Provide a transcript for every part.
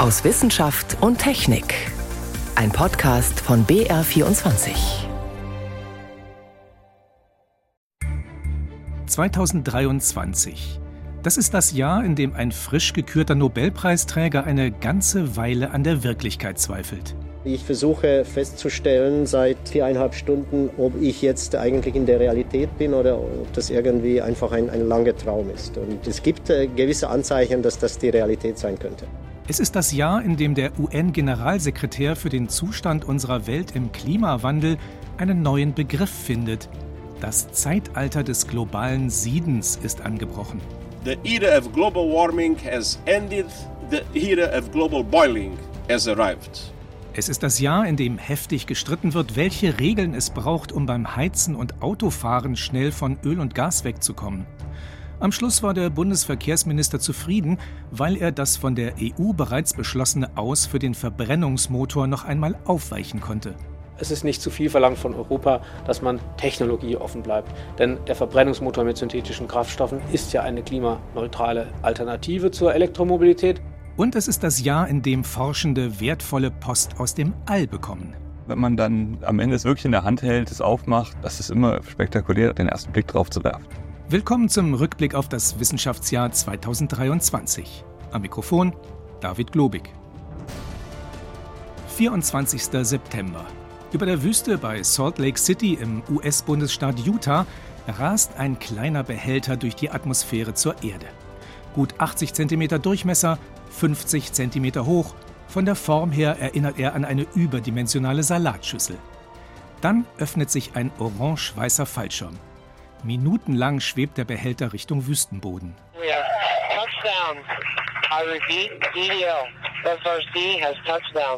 aus Wissenschaft und Technik. Ein Podcast von BR24. 2023. Das ist das Jahr, in dem ein frisch gekürter Nobelpreisträger eine ganze Weile an der Wirklichkeit zweifelt. Ich versuche festzustellen seit viereinhalb Stunden, ob ich jetzt eigentlich in der Realität bin oder ob das irgendwie einfach ein, ein langer Traum ist. Und es gibt äh, gewisse Anzeichen, dass das die Realität sein könnte. Es ist das Jahr, in dem der UN-Generalsekretär für den Zustand unserer Welt im Klimawandel einen neuen Begriff findet. Das Zeitalter des globalen Siedens ist angebrochen. The era of global warming has ended. The era of global boiling has arrived. Es ist das Jahr, in dem heftig gestritten wird, welche Regeln es braucht, um beim Heizen und Autofahren schnell von Öl und Gas wegzukommen. Am Schluss war der Bundesverkehrsminister zufrieden, weil er das von der EU bereits beschlossene Aus für den Verbrennungsmotor noch einmal aufweichen konnte. Es ist nicht zu viel verlangt von Europa, dass man technologieoffen bleibt. Denn der Verbrennungsmotor mit synthetischen Kraftstoffen ist ja eine klimaneutrale Alternative zur Elektromobilität. Und es ist das Jahr, in dem Forschende wertvolle Post aus dem All bekommen. Wenn man dann am Ende es wirklich in der Hand hält, es aufmacht, das ist immer spektakulär, den ersten Blick drauf zu werfen. Willkommen zum Rückblick auf das Wissenschaftsjahr 2023. Am Mikrofon David Globig. 24. September. Über der Wüste bei Salt Lake City im US-Bundesstaat Utah rast ein kleiner Behälter durch die Atmosphäre zur Erde. Gut 80 cm Durchmesser, 50 cm hoch, von der Form her erinnert er an eine überdimensionale Salatschüssel. Dann öffnet sich ein orange-weißer Fallschirm. Minutenlang schwebt der Behälter Richtung Wüstenboden.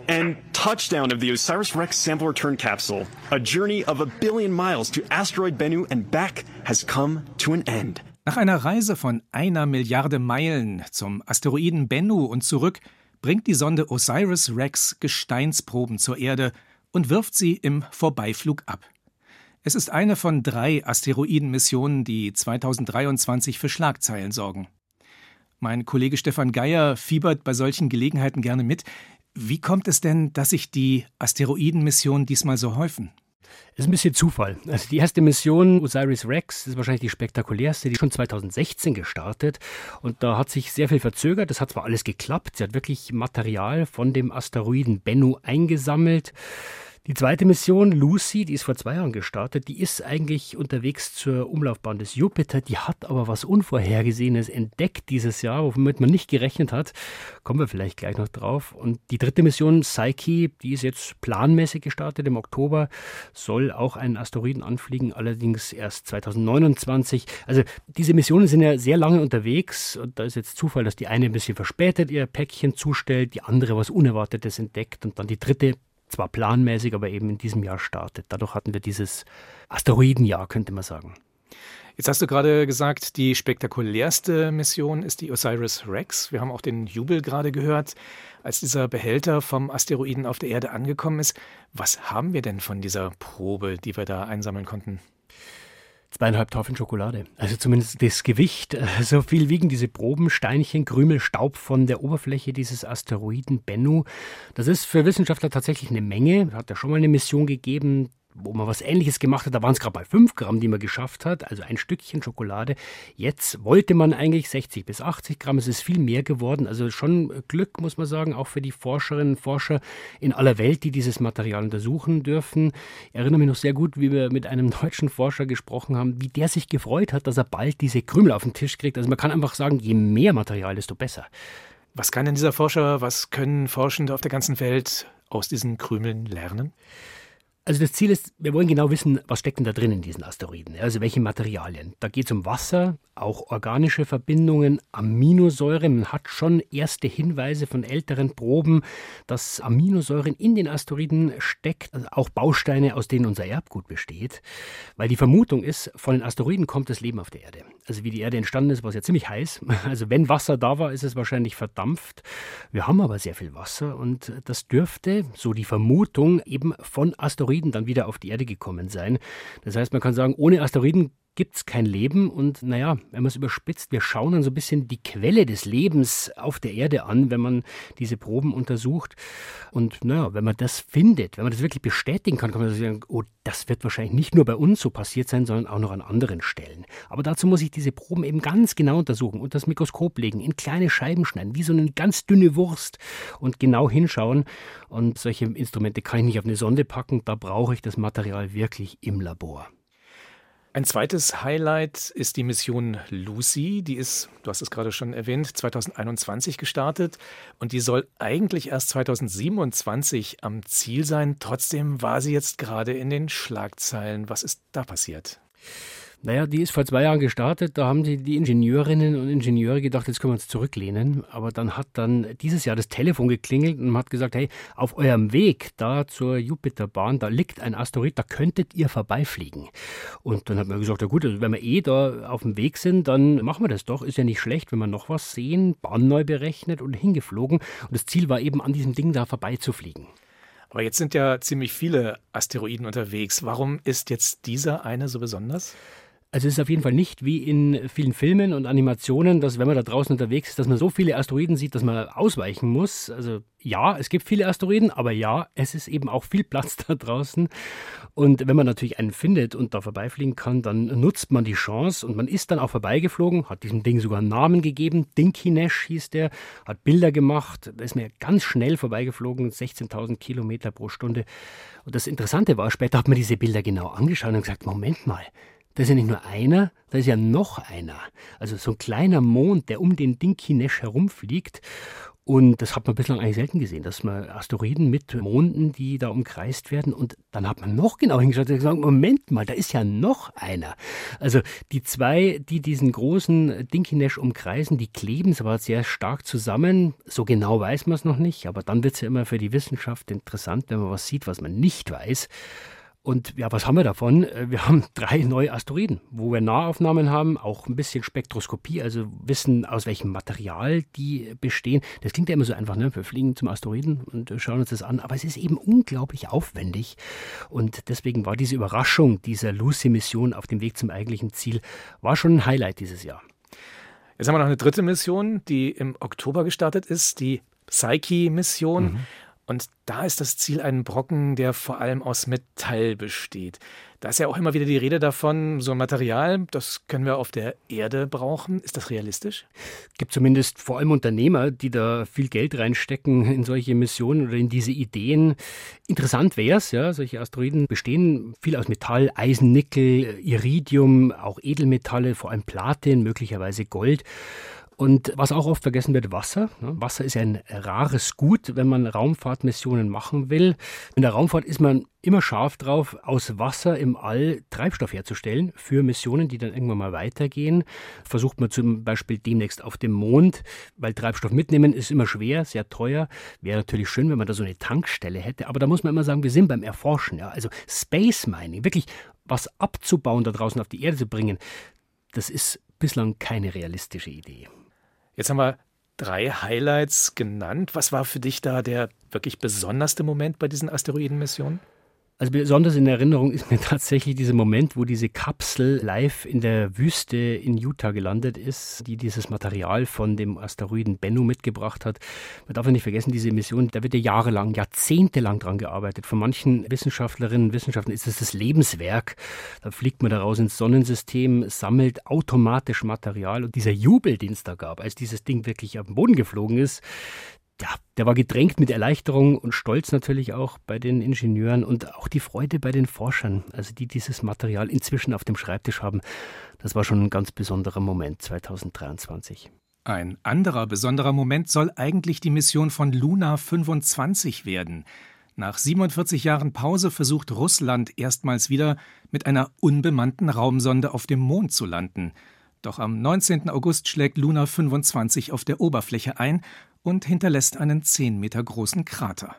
And touchdown of the OSIRIS-REx sample return capsule. A journey of a billion miles to asteroid Bennu and back has come to an end. Nach einer Reise von einer Milliarde Meilen zum Asteroiden Bennu und zurück bringt die Sonde OSIRIS-REx Gesteinsproben zur Erde und wirft sie im Vorbeiflug ab. Es ist eine von drei Asteroidenmissionen, die 2023 für Schlagzeilen sorgen. Mein Kollege Stefan Geier fiebert bei solchen Gelegenheiten gerne mit. Wie kommt es denn, dass sich die Asteroidenmissionen diesmal so häufen? Es ist ein bisschen Zufall. Also die erste Mission Osiris Rex ist wahrscheinlich die spektakulärste, die schon 2016 gestartet und da hat sich sehr viel verzögert. Das hat zwar alles geklappt, sie hat wirklich Material von dem Asteroiden Bennu eingesammelt. Die zweite Mission, Lucy, die ist vor zwei Jahren gestartet, die ist eigentlich unterwegs zur Umlaufbahn des Jupiter, die hat aber was Unvorhergesehenes entdeckt dieses Jahr, womit man nicht gerechnet hat. Kommen wir vielleicht gleich noch drauf. Und die dritte Mission, Psyche, die ist jetzt planmäßig gestartet im Oktober, soll auch einen Asteroiden anfliegen, allerdings erst 2029. Also diese Missionen sind ja sehr lange unterwegs und da ist jetzt Zufall, dass die eine ein bisschen verspätet ihr Päckchen zustellt, die andere was Unerwartetes entdeckt und dann die dritte zwar planmäßig, aber eben in diesem Jahr startet. Dadurch hatten wir dieses Asteroidenjahr, könnte man sagen. Jetzt hast du gerade gesagt, die spektakulärste Mission ist die Osiris Rex. Wir haben auch den Jubel gerade gehört, als dieser Behälter vom Asteroiden auf der Erde angekommen ist. Was haben wir denn von dieser Probe, die wir da einsammeln konnten? Zweieinhalb Tafeln Schokolade. Also zumindest das Gewicht. So viel wiegen diese Probensteinchen, Krümel, Staub von der Oberfläche dieses Asteroiden Bennu. Das ist für Wissenschaftler tatsächlich eine Menge. Hat ja schon mal eine Mission gegeben wo man was Ähnliches gemacht hat, da waren es gerade bei 5 Gramm, die man geschafft hat, also ein Stückchen Schokolade. Jetzt wollte man eigentlich 60 bis 80 Gramm, es ist viel mehr geworden, also schon Glück, muss man sagen, auch für die Forscherinnen und Forscher in aller Welt, die dieses Material untersuchen dürfen. Ich erinnere mich noch sehr gut, wie wir mit einem deutschen Forscher gesprochen haben, wie der sich gefreut hat, dass er bald diese Krümel auf den Tisch kriegt. Also man kann einfach sagen, je mehr Material, desto besser. Was kann denn dieser Forscher, was können Forschende auf der ganzen Welt aus diesen Krümeln lernen? Also das Ziel ist, wir wollen genau wissen, was steckt denn da drin in diesen Asteroiden, also welche Materialien. Da geht es um Wasser, auch organische Verbindungen, Aminosäuren. Man hat schon erste Hinweise von älteren Proben, dass Aminosäuren in den Asteroiden steckt, also auch Bausteine, aus denen unser Erbgut besteht. Weil die Vermutung ist, von den Asteroiden kommt das Leben auf der Erde. Also wie die Erde entstanden ist, war es ja ziemlich heiß. Also wenn Wasser da war, ist es wahrscheinlich verdampft. Wir haben aber sehr viel Wasser und das dürfte, so die Vermutung, eben von Asteroiden dann wieder auf die Erde gekommen sein. Das heißt, man kann sagen, ohne Asteroiden gibt es kein Leben. Und naja, wenn man es überspitzt, wir schauen dann so ein bisschen die Quelle des Lebens auf der Erde an, wenn man diese Proben untersucht. Und naja, wenn man das findet, wenn man das wirklich bestätigen kann, kann man sagen, oh, das wird wahrscheinlich nicht nur bei uns so passiert sein, sondern auch noch an anderen Stellen. Aber dazu muss ich diese Proben eben ganz genau untersuchen und das Mikroskop legen, in kleine Scheiben schneiden, wie so eine ganz dünne Wurst und genau hinschauen. Und solche Instrumente kann ich nicht auf eine Sonde packen, da brauche ich das Material wirklich im Labor. Ein zweites Highlight ist die Mission Lucy. Die ist, du hast es gerade schon erwähnt, 2021 gestartet und die soll eigentlich erst 2027 am Ziel sein. Trotzdem war sie jetzt gerade in den Schlagzeilen. Was ist da passiert? Naja, die ist vor zwei Jahren gestartet. Da haben die, die Ingenieurinnen und Ingenieure gedacht, jetzt können wir uns zurücklehnen. Aber dann hat dann dieses Jahr das Telefon geklingelt und hat gesagt, hey, auf eurem Weg da zur Jupiterbahn, da liegt ein Asteroid, da könntet ihr vorbeifliegen. Und dann hat man gesagt, ja gut, also wenn wir eh da auf dem Weg sind, dann machen wir das doch. Ist ja nicht schlecht, wenn wir noch was sehen. Bahn neu berechnet und hingeflogen. Und das Ziel war eben, an diesem Ding da vorbeizufliegen. Aber jetzt sind ja ziemlich viele Asteroiden unterwegs. Warum ist jetzt dieser eine so besonders? Also es ist auf jeden Fall nicht wie in vielen Filmen und Animationen, dass wenn man da draußen unterwegs ist, dass man so viele Asteroiden sieht, dass man ausweichen muss. Also ja, es gibt viele Asteroiden, aber ja, es ist eben auch viel Platz da draußen. Und wenn man natürlich einen findet und da vorbeifliegen kann, dann nutzt man die Chance und man ist dann auch vorbeigeflogen, hat diesem Ding sogar einen Namen gegeben. Dinky Nash hieß der, hat Bilder gemacht, ist mir ganz schnell vorbeigeflogen, 16.000 Kilometer pro Stunde. Und das Interessante war, später hat man diese Bilder genau angeschaut und gesagt, Moment mal, da ist ja nicht nur einer, da ist ja noch einer. Also so ein kleiner Mond, der um den Dinky Nash herumfliegt. Und das hat man bislang eigentlich selten gesehen, dass man Asteroiden mit Monden, die da umkreist werden. Und dann hat man noch genau hingeschaut und gesagt, Moment mal, da ist ja noch einer. Also die zwei, die diesen großen Dinky Nash umkreisen, die kleben zwar sehr stark zusammen. So genau weiß man es noch nicht. Aber dann wird es ja immer für die Wissenschaft interessant, wenn man was sieht, was man nicht weiß. Und ja, was haben wir davon? Äh, wir haben drei neue Asteroiden, wo wir Nahaufnahmen haben, auch ein bisschen Spektroskopie, also wissen, aus welchem Material die bestehen. Das klingt ja immer so einfach, ne? Wir fliegen zum Asteroiden und schauen uns das an, aber es ist eben unglaublich aufwendig. Und deswegen war diese Überraschung dieser Lucy-Mission auf dem Weg zum eigentlichen Ziel, war schon ein Highlight dieses Jahr. Jetzt haben wir noch eine dritte Mission, die im Oktober gestartet ist, die Psyche-Mission. Mhm. Und da ist das Ziel ein Brocken, der vor allem aus Metall besteht. Da ist ja auch immer wieder die Rede davon, so ein Material, das können wir auf der Erde brauchen. Ist das realistisch? Es gibt zumindest vor allem Unternehmer, die da viel Geld reinstecken in solche Missionen oder in diese Ideen. Interessant wäre es, ja, solche Asteroiden bestehen viel aus Metall, Eisen, Nickel, Iridium, auch Edelmetalle, vor allem Platin, möglicherweise Gold. Und was auch oft vergessen wird, Wasser. Ne? Wasser ist ein rares Gut, wenn man Raumfahrtmissionen machen will. In der Raumfahrt ist man immer scharf drauf, aus Wasser im All Treibstoff herzustellen für Missionen, die dann irgendwann mal weitergehen. Versucht man zum Beispiel demnächst auf dem Mond, weil Treibstoff mitnehmen ist immer schwer, sehr teuer. Wäre natürlich schön, wenn man da so eine Tankstelle hätte. Aber da muss man immer sagen, wir sind beim Erforschen. Ja? Also Space Mining, wirklich was abzubauen da draußen auf die Erde zu bringen, das ist bislang keine realistische Idee. Jetzt haben wir drei Highlights genannt. Was war für dich da der wirklich besonderste Moment bei diesen Asteroidenmissionen? Also besonders in Erinnerung ist mir tatsächlich dieser Moment, wo diese Kapsel live in der Wüste in Utah gelandet ist, die dieses Material von dem Asteroiden Bennu mitgebracht hat. Man darf ja nicht vergessen, diese Mission, da wird ja jahrelang, jahrzehntelang dran gearbeitet. Von manchen Wissenschaftlerinnen und Wissenschaftlern ist es das Lebenswerk. Da fliegt man da raus ins Sonnensystem, sammelt automatisch Material. Und dieser Jubel, den es da gab, als dieses Ding wirklich auf den Boden geflogen ist, ja, der war gedrängt mit Erleichterung und Stolz natürlich auch bei den Ingenieuren und auch die Freude bei den Forschern, also die dieses Material inzwischen auf dem Schreibtisch haben. Das war schon ein ganz besonderer Moment 2023. Ein anderer besonderer Moment soll eigentlich die Mission von Luna 25 werden. Nach 47 Jahren Pause versucht Russland erstmals wieder mit einer unbemannten Raumsonde auf dem Mond zu landen. Doch am 19. August schlägt Luna 25 auf der Oberfläche ein und hinterlässt einen zehn Meter großen Krater.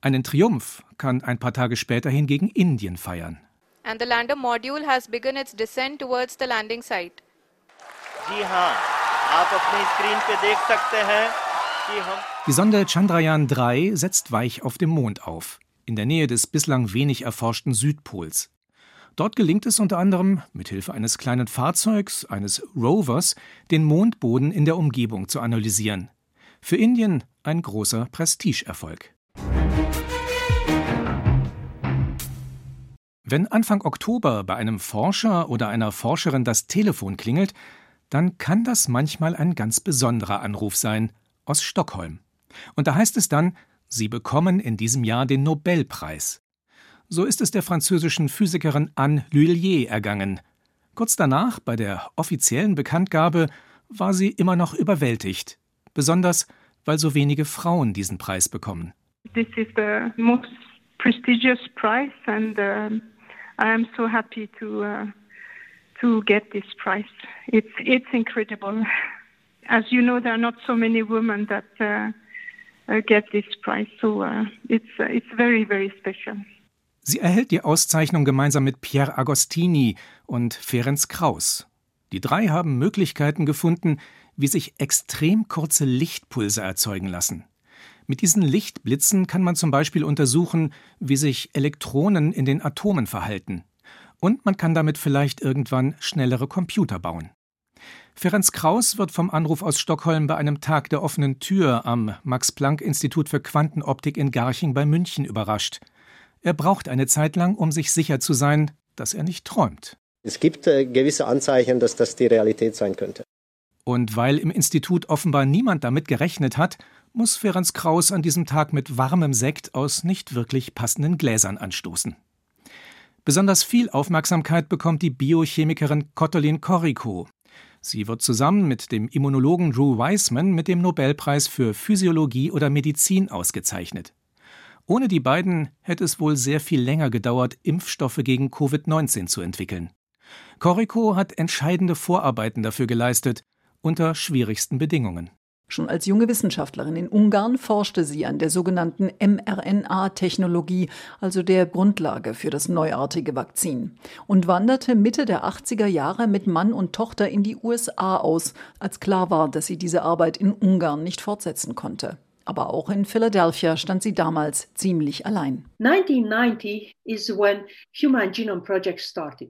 Einen Triumph kann ein paar Tage später hingegen Indien feiern. And the lander module has begun its descent towards the landing site. Die Sonde Chandrayaan 3 setzt weich auf dem Mond auf, in der Nähe des bislang wenig erforschten Südpols. Dort gelingt es unter anderem, mithilfe eines kleinen Fahrzeugs, eines Rovers, den Mondboden in der Umgebung zu analysieren. Für Indien ein großer Prestigeerfolg. Wenn Anfang Oktober bei einem Forscher oder einer Forscherin das Telefon klingelt, dann kann das manchmal ein ganz besonderer Anruf sein aus Stockholm. Und da heißt es dann, Sie bekommen in diesem Jahr den Nobelpreis. So ist es der französischen Physikerin Anne Lhuillier ergangen. Kurz danach, bei der offiziellen Bekanntgabe, war sie immer noch überwältigt, besonders weil so wenige Frauen diesen Preis bekommen. This is the most prestigious prize and uh, I am so happy to uh, to get this prize. It's it's incredible. As you know, there are not so many women that uh, uh get this prize, so uh, it's uh, it's very very special. Sie erhält die Auszeichnung gemeinsam mit Pierre Agostini und Ferenc Kraus. Die drei haben Möglichkeiten gefunden, wie sich extrem kurze Lichtpulse erzeugen lassen. Mit diesen Lichtblitzen kann man zum Beispiel untersuchen, wie sich Elektronen in den Atomen verhalten. Und man kann damit vielleicht irgendwann schnellere Computer bauen. Ferenc Kraus wird vom Anruf aus Stockholm bei einem Tag der offenen Tür am Max-Planck-Institut für Quantenoptik in Garching bei München überrascht. Er braucht eine Zeit lang, um sich sicher zu sein, dass er nicht träumt. Es gibt äh, gewisse Anzeichen, dass das die Realität sein könnte. Und weil im Institut offenbar niemand damit gerechnet hat, muss Ferenc Kraus an diesem Tag mit warmem Sekt aus nicht wirklich passenden Gläsern anstoßen. Besonders viel Aufmerksamkeit bekommt die Biochemikerin Kottolin Koriko. Sie wird zusammen mit dem Immunologen Drew Weissman mit dem Nobelpreis für Physiologie oder Medizin ausgezeichnet. Ohne die beiden hätte es wohl sehr viel länger gedauert, Impfstoffe gegen Covid-19 zu entwickeln. Corico hat entscheidende Vorarbeiten dafür geleistet, unter schwierigsten Bedingungen. Schon als junge Wissenschaftlerin in Ungarn forschte sie an der sogenannten mRNA-Technologie, also der Grundlage für das neuartige Vakzin, und wanderte Mitte der 80er Jahre mit Mann und Tochter in die USA aus, als klar war, dass sie diese Arbeit in Ungarn nicht fortsetzen konnte. Aber auch in Philadelphia stand sie damals ziemlich allein.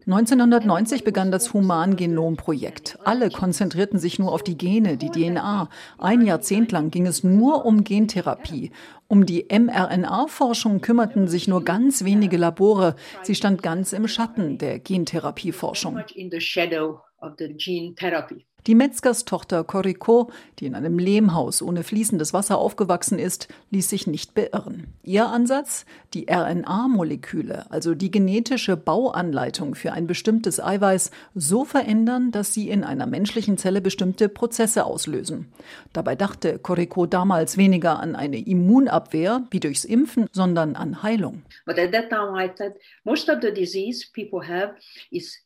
1990 begann das Human-Genom-Projekt. Alle konzentrierten sich nur auf die Gene, die DNA. Ein Jahrzehnt lang ging es nur um Gentherapie. Um die mRNA-Forschung kümmerten sich nur ganz wenige Labore. Sie stand ganz im Schatten der Gentherapieforschung. Die Metzgerstochter Corico, die in einem Lehmhaus ohne fließendes Wasser aufgewachsen ist, ließ sich nicht beirren. Ihr Ansatz? Die RNA-Moleküle, also die genetische Bauanleitung für ein bestimmtes Eiweiß, so verändern, dass sie in einer menschlichen Zelle bestimmte Prozesse auslösen. Dabei dachte Corico damals weniger an eine Immunabwehr wie durchs Impfen, sondern an Heilung. But at that time I thought most of the disease people have is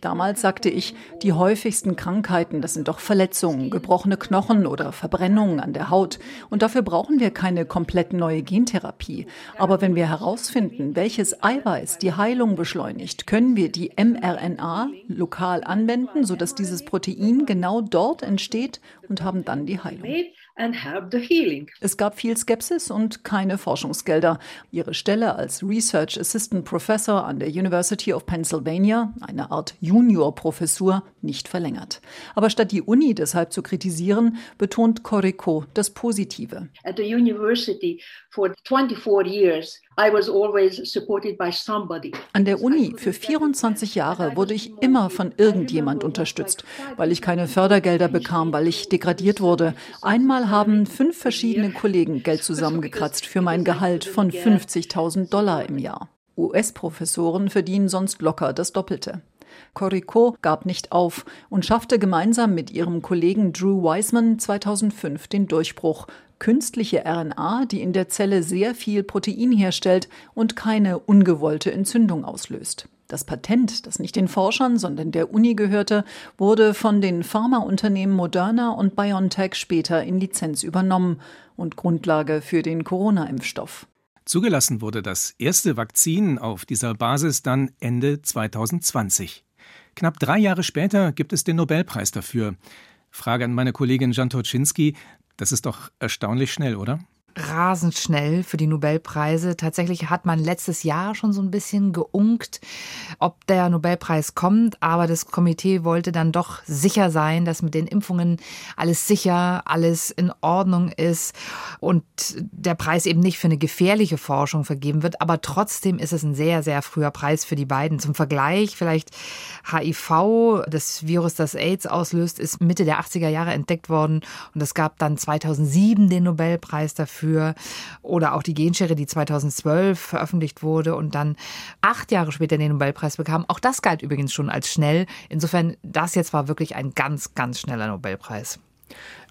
Damals sagte ich, die häufigsten Krankheiten, das sind doch Verletzungen, gebrochene Knochen oder Verbrennungen an der Haut. Und dafür brauchen wir keine komplett neue Gentherapie. Aber wenn wir herausfinden, welches Eiweiß die Heilung beschleunigt, können wir die mRNA lokal anwenden, sodass dieses Protein genau dort entsteht und haben dann die Heilung. Es gab viel Skepsis und keine Forschungsgelder. Ihre Stelle als Research Assistant Professor an der University of Pennsylvania, eine Art Juniorprofessur, nicht verlängert. Aber statt die Uni deshalb zu kritisieren, betont Corico das Positive. At the university for 24 years an der Uni für 24 Jahre wurde ich immer von irgendjemand unterstützt, weil ich keine Fördergelder bekam, weil ich degradiert wurde. Einmal haben fünf verschiedene Kollegen Geld zusammengekratzt für mein Gehalt von 50.000 Dollar im Jahr. US-Professoren verdienen sonst locker das Doppelte. Corico gab nicht auf und schaffte gemeinsam mit ihrem Kollegen Drew Wiseman 2005 den Durchbruch. Künstliche RNA, die in der Zelle sehr viel Protein herstellt und keine ungewollte Entzündung auslöst. Das Patent, das nicht den Forschern, sondern der Uni gehörte, wurde von den Pharmaunternehmen Moderna und BioNTech später in Lizenz übernommen und Grundlage für den Corona-Impfstoff. Zugelassen wurde das erste Vakzin auf dieser Basis dann Ende 2020. Knapp drei Jahre später gibt es den Nobelpreis dafür. Frage an meine Kollegin Jan Toczynski. Das ist doch erstaunlich schnell, oder? Rasend schnell für die Nobelpreise. Tatsächlich hat man letztes Jahr schon so ein bisschen geunkt, ob der Nobelpreis kommt, aber das Komitee wollte dann doch sicher sein, dass mit den Impfungen alles sicher, alles in Ordnung ist und der Preis eben nicht für eine gefährliche Forschung vergeben wird, aber trotzdem ist es ein sehr, sehr früher Preis für die beiden. Zum Vergleich, vielleicht HIV, das Virus, das AIDS auslöst, ist Mitte der 80er Jahre entdeckt worden und es gab dann 2007 den Nobelpreis dafür dafür. Oder auch die Genschere, die 2012 veröffentlicht wurde und dann acht Jahre später den Nobelpreis bekam. Auch das galt übrigens schon als schnell. Insofern, das jetzt war wirklich ein ganz, ganz schneller Nobelpreis.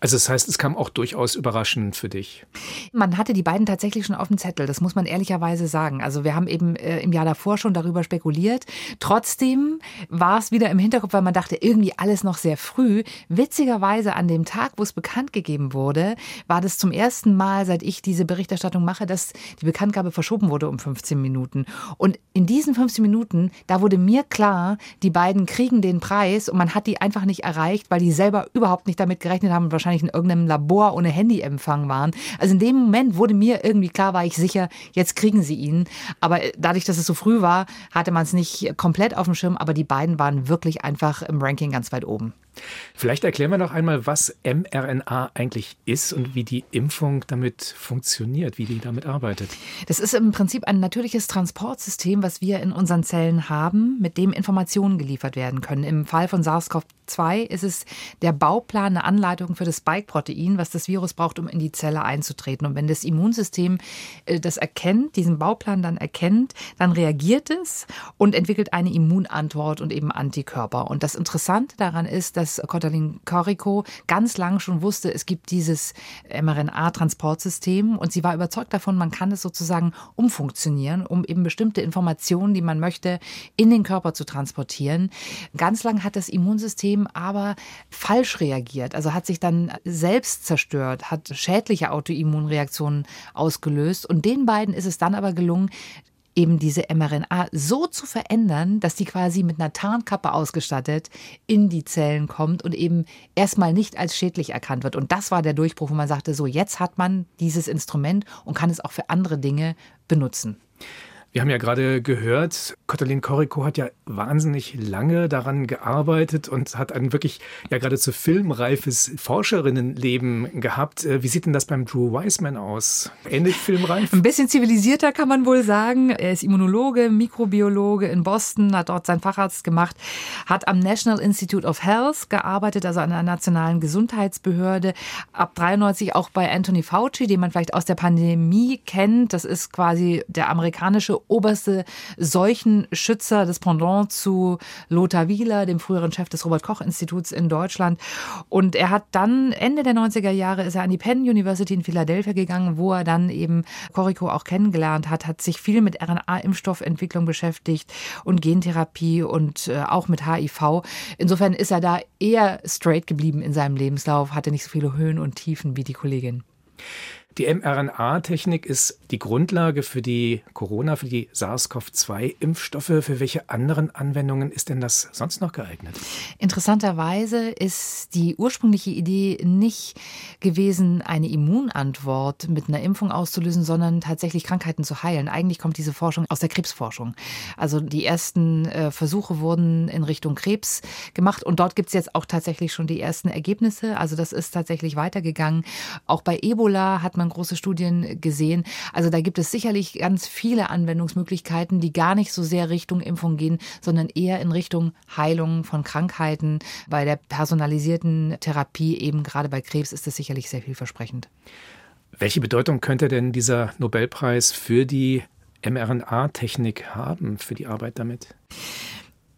Also das heißt, es kam auch durchaus überraschend für dich. Man hatte die beiden tatsächlich schon auf dem Zettel, das muss man ehrlicherweise sagen. Also wir haben eben äh, im Jahr davor schon darüber spekuliert. Trotzdem war es wieder im Hinterkopf, weil man dachte, irgendwie alles noch sehr früh. Witzigerweise an dem Tag, wo es bekannt gegeben wurde, war das zum ersten Mal, seit ich diese Berichterstattung mache, dass die Bekanntgabe verschoben wurde um 15 Minuten. Und in diesen 15 Minuten, da wurde mir klar, die beiden kriegen den Preis und man hat die einfach nicht erreicht, weil die selber überhaupt nicht damit gerechnet haben, wahrscheinlich wahrscheinlich in irgendeinem Labor ohne Handyempfang waren. Also in dem Moment wurde mir irgendwie klar, war ich sicher, jetzt kriegen sie ihn. Aber dadurch, dass es so früh war, hatte man es nicht komplett auf dem Schirm, aber die beiden waren wirklich einfach im Ranking ganz weit oben. Vielleicht erklären wir noch einmal, was mRNA eigentlich ist und wie die Impfung damit funktioniert, wie die damit arbeitet. Das ist im Prinzip ein natürliches Transportsystem, was wir in unseren Zellen haben, mit dem Informationen geliefert werden können. Im Fall von SARS-CoV-2 ist es der Bauplan, eine Anleitung für das Spike-Protein, was das Virus braucht, um in die Zelle einzutreten. Und wenn das Immunsystem äh, das erkennt, diesen Bauplan dann erkennt, dann reagiert es und entwickelt eine Immunantwort und eben Antikörper. Und das Interessante daran ist, dass Kotalin Corico ganz lang schon wusste, es gibt dieses mRNA-Transportsystem und sie war überzeugt davon, man kann es sozusagen umfunktionieren, um eben bestimmte Informationen, die man möchte, in den Körper zu transportieren. Ganz lang hat das Immunsystem aber falsch reagiert, also hat sich dann selbst zerstört, hat schädliche Autoimmunreaktionen ausgelöst. Und den beiden ist es dann aber gelungen, eben diese mRNA so zu verändern, dass die quasi mit einer Tarnkappe ausgestattet in die Zellen kommt und eben erstmal nicht als schädlich erkannt wird. Und das war der Durchbruch, wo man sagte, so jetzt hat man dieses Instrument und kann es auch für andere Dinge benutzen. Wir haben ja gerade gehört, Katalin Corico hat ja wahnsinnig lange daran gearbeitet und hat ein wirklich ja geradezu filmreifes Forscherinnenleben gehabt. Äh, wie sieht denn das beim Drew Wiseman aus? Ähnlich filmreif? Ein bisschen zivilisierter kann man wohl sagen. Er ist Immunologe, Mikrobiologe in Boston, hat dort seinen Facharzt gemacht, hat am National Institute of Health gearbeitet, also an einer nationalen Gesundheitsbehörde. Ab 93 auch bei Anthony Fauci, den man vielleicht aus der Pandemie kennt. Das ist quasi der amerikanische oberste Seuchenschützer, das Pendant zu Lothar Wieler, dem früheren Chef des Robert-Koch-Instituts in Deutschland. Und er hat dann Ende der 90er Jahre ist er an die Penn University in Philadelphia gegangen, wo er dann eben Corico auch kennengelernt hat, hat sich viel mit RNA-Impfstoffentwicklung beschäftigt und Gentherapie und äh, auch mit HIV. Insofern ist er da eher straight geblieben in seinem Lebenslauf, hatte nicht so viele Höhen und Tiefen wie die Kollegin. Die mRNA-Technik ist die Grundlage für die Corona, für die SARS-CoV-2-Impfstoffe. Für welche anderen Anwendungen ist denn das sonst noch geeignet? Interessanterweise ist die ursprüngliche Idee nicht gewesen, eine Immunantwort mit einer Impfung auszulösen, sondern tatsächlich Krankheiten zu heilen. Eigentlich kommt diese Forschung aus der Krebsforschung. Also die ersten äh, Versuche wurden in Richtung Krebs gemacht und dort gibt es jetzt auch tatsächlich schon die ersten Ergebnisse. Also das ist tatsächlich weitergegangen. Auch bei Ebola hat man große Studien gesehen. Also da gibt es sicherlich ganz viele Anwendungsmöglichkeiten, die gar nicht so sehr Richtung Impfung gehen, sondern eher in Richtung Heilung von Krankheiten. Bei der personalisierten Therapie, eben gerade bei Krebs, ist das sicherlich sehr vielversprechend. Welche Bedeutung könnte denn dieser Nobelpreis für die mRNA-Technik haben, für die Arbeit damit?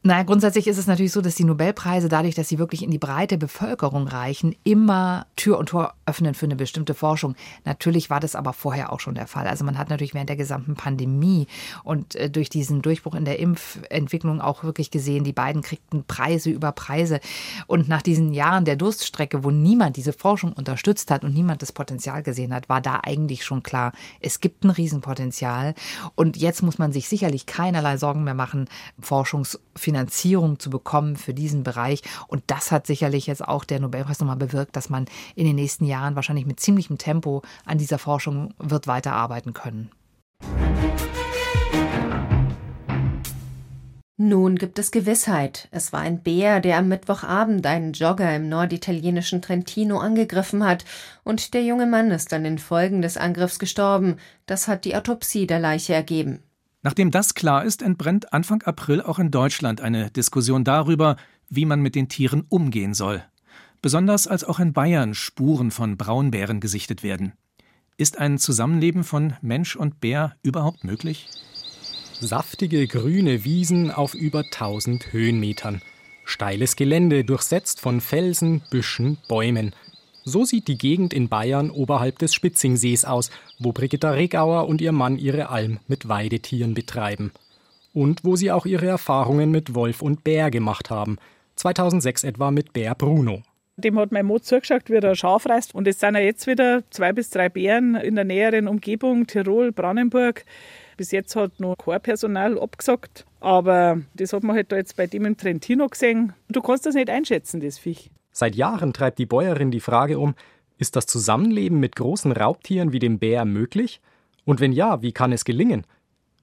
Naja, grundsätzlich ist es natürlich so, dass die Nobelpreise, dadurch, dass sie wirklich in die breite Bevölkerung reichen, immer Tür und Tor öffnen für eine bestimmte Forschung. Natürlich war das aber vorher auch schon der Fall. Also man hat natürlich während der gesamten Pandemie und äh, durch diesen Durchbruch in der Impfentwicklung auch wirklich gesehen, die beiden kriegten Preise über Preise. Und nach diesen Jahren der Durststrecke, wo niemand diese Forschung unterstützt hat und niemand das Potenzial gesehen hat, war da eigentlich schon klar, es gibt ein Riesenpotenzial. Und jetzt muss man sich sicherlich keinerlei Sorgen mehr machen, Forschungsfinanzierung Finanzierung zu bekommen für diesen Bereich. Und das hat sicherlich jetzt auch der Nobelpreis nochmal bewirkt, dass man in den nächsten Jahren wahrscheinlich mit ziemlichem Tempo an dieser Forschung wird weiterarbeiten können. Nun gibt es Gewissheit. Es war ein Bär, der am Mittwochabend einen Jogger im norditalienischen Trentino angegriffen hat, und der junge Mann ist an den Folgen des Angriffs gestorben. Das hat die Autopsie der Leiche ergeben. Nachdem das klar ist, entbrennt Anfang April auch in Deutschland eine Diskussion darüber, wie man mit den Tieren umgehen soll. Besonders als auch in Bayern Spuren von Braunbären gesichtet werden. Ist ein Zusammenleben von Mensch und Bär überhaupt möglich? Saftige grüne Wiesen auf über 1000 Höhenmetern. Steiles Gelände durchsetzt von Felsen, Büschen, Bäumen. So sieht die Gegend in Bayern oberhalb des Spitzingsees aus, wo Brigitta Regauer und ihr Mann ihre Alm mit Weidetieren betreiben. Und wo sie auch ihre Erfahrungen mit Wolf und Bär gemacht haben. 2006 etwa mit Bär Bruno. Dem hat mein Mann zugeschaut, wie er ein Schaf reißt. Und es sind ja jetzt wieder zwei bis drei Bären in der näheren Umgebung, Tirol, Brandenburg. Bis jetzt hat noch kein Personal abgesagt. Aber das hat man halt da jetzt bei dem im Trentino gesehen. Du kannst das nicht einschätzen, das Viech. Seit Jahren treibt die Bäuerin die Frage um, ist das Zusammenleben mit großen Raubtieren wie dem Bär möglich? Und wenn ja, wie kann es gelingen?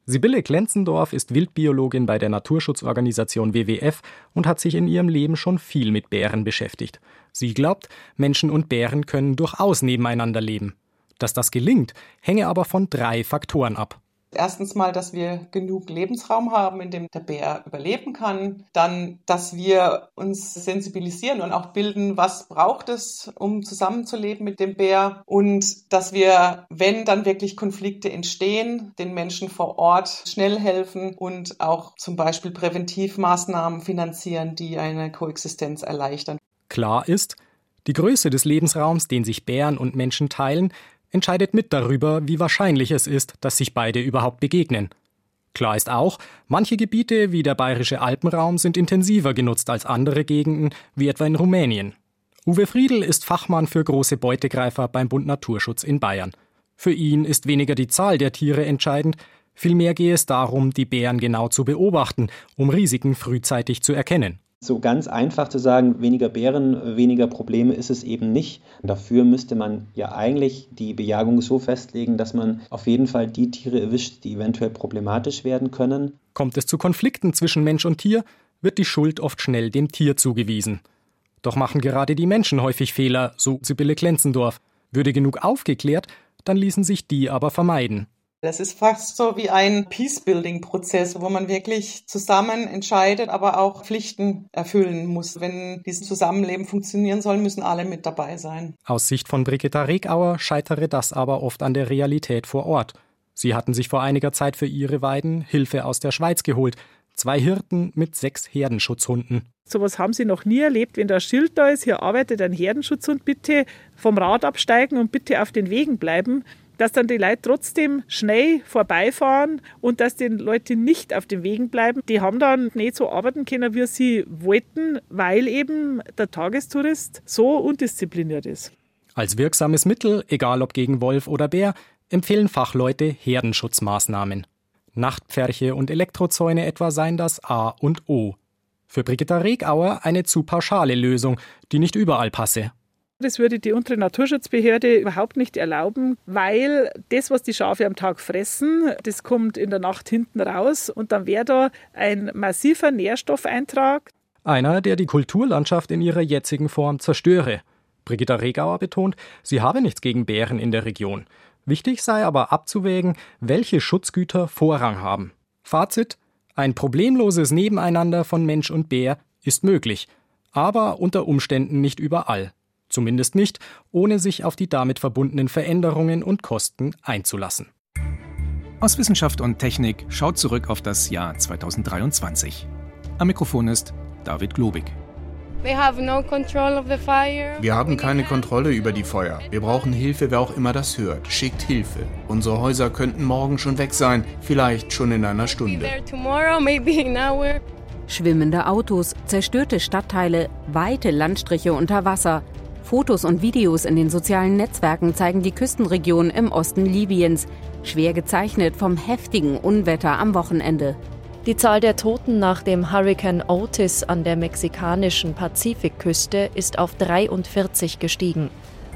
Sibylle Klenzendorf ist Wildbiologin bei der Naturschutzorganisation WWF und hat sich in ihrem Leben schon viel mit Bären beschäftigt. Sie glaubt, Menschen und Bären können durchaus nebeneinander leben. Dass das gelingt, hänge aber von drei Faktoren ab. Erstens mal, dass wir genug Lebensraum haben, in dem der Bär überleben kann. Dann, dass wir uns sensibilisieren und auch bilden, was braucht es, um zusammenzuleben mit dem Bär. Und dass wir, wenn dann wirklich Konflikte entstehen, den Menschen vor Ort schnell helfen und auch zum Beispiel Präventivmaßnahmen finanzieren, die eine Koexistenz erleichtern. Klar ist, die Größe des Lebensraums, den sich Bären und Menschen teilen, entscheidet mit darüber, wie wahrscheinlich es ist, dass sich beide überhaupt begegnen. Klar ist auch, manche Gebiete wie der bayerische Alpenraum sind intensiver genutzt als andere Gegenden, wie etwa in Rumänien. Uwe Friedl ist Fachmann für große Beutegreifer beim Bund Naturschutz in Bayern. Für ihn ist weniger die Zahl der Tiere entscheidend, vielmehr gehe es darum, die Bären genau zu beobachten, um Risiken frühzeitig zu erkennen. So ganz einfach zu sagen, weniger Bären, weniger Probleme ist es eben nicht. Dafür müsste man ja eigentlich die Bejagung so festlegen, dass man auf jeden Fall die Tiere erwischt, die eventuell problematisch werden können. Kommt es zu Konflikten zwischen Mensch und Tier, wird die Schuld oft schnell dem Tier zugewiesen. Doch machen gerade die Menschen häufig Fehler, so Sibylle Klenzendorf. Würde genug aufgeklärt, dann ließen sich die aber vermeiden. Das ist fast so wie ein Peace-Building-Prozess, wo man wirklich zusammen entscheidet, aber auch Pflichten erfüllen muss. Wenn dieses Zusammenleben funktionieren soll, müssen alle mit dabei sein. Aus Sicht von Brigitta Regauer scheitere das aber oft an der Realität vor Ort. Sie hatten sich vor einiger Zeit für ihre Weiden Hilfe aus der Schweiz geholt. Zwei Hirten mit sechs Herdenschutzhunden. Sowas haben sie noch nie erlebt. Wenn da Schild da ist, hier arbeitet ein Herdenschutzhund, bitte vom Rad absteigen und bitte auf den Wegen bleiben dass dann die Leute trotzdem schnell vorbeifahren und dass die Leute nicht auf den Wegen bleiben. Die haben dann nicht so arbeiten können, wie sie wollten, weil eben der Tagestourist so undiszipliniert ist. Als wirksames Mittel, egal ob gegen Wolf oder Bär, empfehlen Fachleute Herdenschutzmaßnahmen. Nachtpferche und Elektrozäune etwa seien das A und O. Für Brigitta Regauer eine zu pauschale Lösung, die nicht überall passe. Das würde die untere Naturschutzbehörde überhaupt nicht erlauben, weil das, was die Schafe am Tag fressen, das kommt in der Nacht hinten raus und dann wäre da ein massiver Nährstoffeintrag. Einer, der die Kulturlandschaft in ihrer jetzigen Form zerstöre. Brigitta Regauer betont, sie habe nichts gegen Bären in der Region. Wichtig sei aber abzuwägen, welche Schutzgüter Vorrang haben. Fazit: Ein problemloses Nebeneinander von Mensch und Bär ist möglich, aber unter Umständen nicht überall. Zumindest nicht, ohne sich auf die damit verbundenen Veränderungen und Kosten einzulassen. Aus Wissenschaft und Technik schaut zurück auf das Jahr 2023. Am Mikrofon ist David Globig. Wir haben keine Kontrolle über die Feuer. Wir brauchen Hilfe, wer auch immer das hört. Schickt Hilfe. Unsere Häuser könnten morgen schon weg sein, vielleicht schon in einer Stunde. Schwimmende Autos, zerstörte Stadtteile, weite Landstriche unter Wasser. Fotos und Videos in den sozialen Netzwerken zeigen die Küstenregion im Osten Libyens, schwer gezeichnet vom heftigen Unwetter am Wochenende. Die Zahl der Toten nach dem Hurrikan Otis an der mexikanischen Pazifikküste ist auf 43 gestiegen.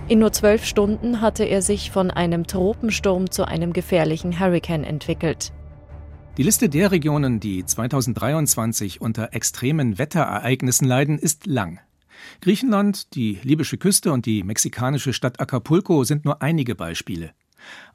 In nur zwölf Stunden hatte er sich von einem Tropensturm zu einem gefährlichen Hurrikan entwickelt. Die Liste der Regionen, die 2023 unter extremen Wetterereignissen leiden, ist lang. Griechenland, die libysche Küste und die mexikanische Stadt Acapulco sind nur einige Beispiele.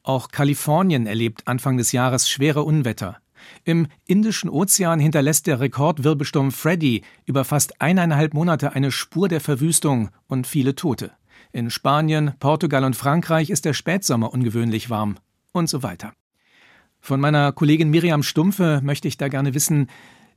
Auch Kalifornien erlebt Anfang des Jahres schwere Unwetter. Im Indischen Ozean hinterlässt der Rekordwirbelsturm Freddy über fast eineinhalb Monate eine Spur der Verwüstung und viele Tote. In Spanien, Portugal und Frankreich ist der Spätsommer ungewöhnlich warm und so weiter. Von meiner Kollegin Miriam Stumpfe möchte ich da gerne wissen,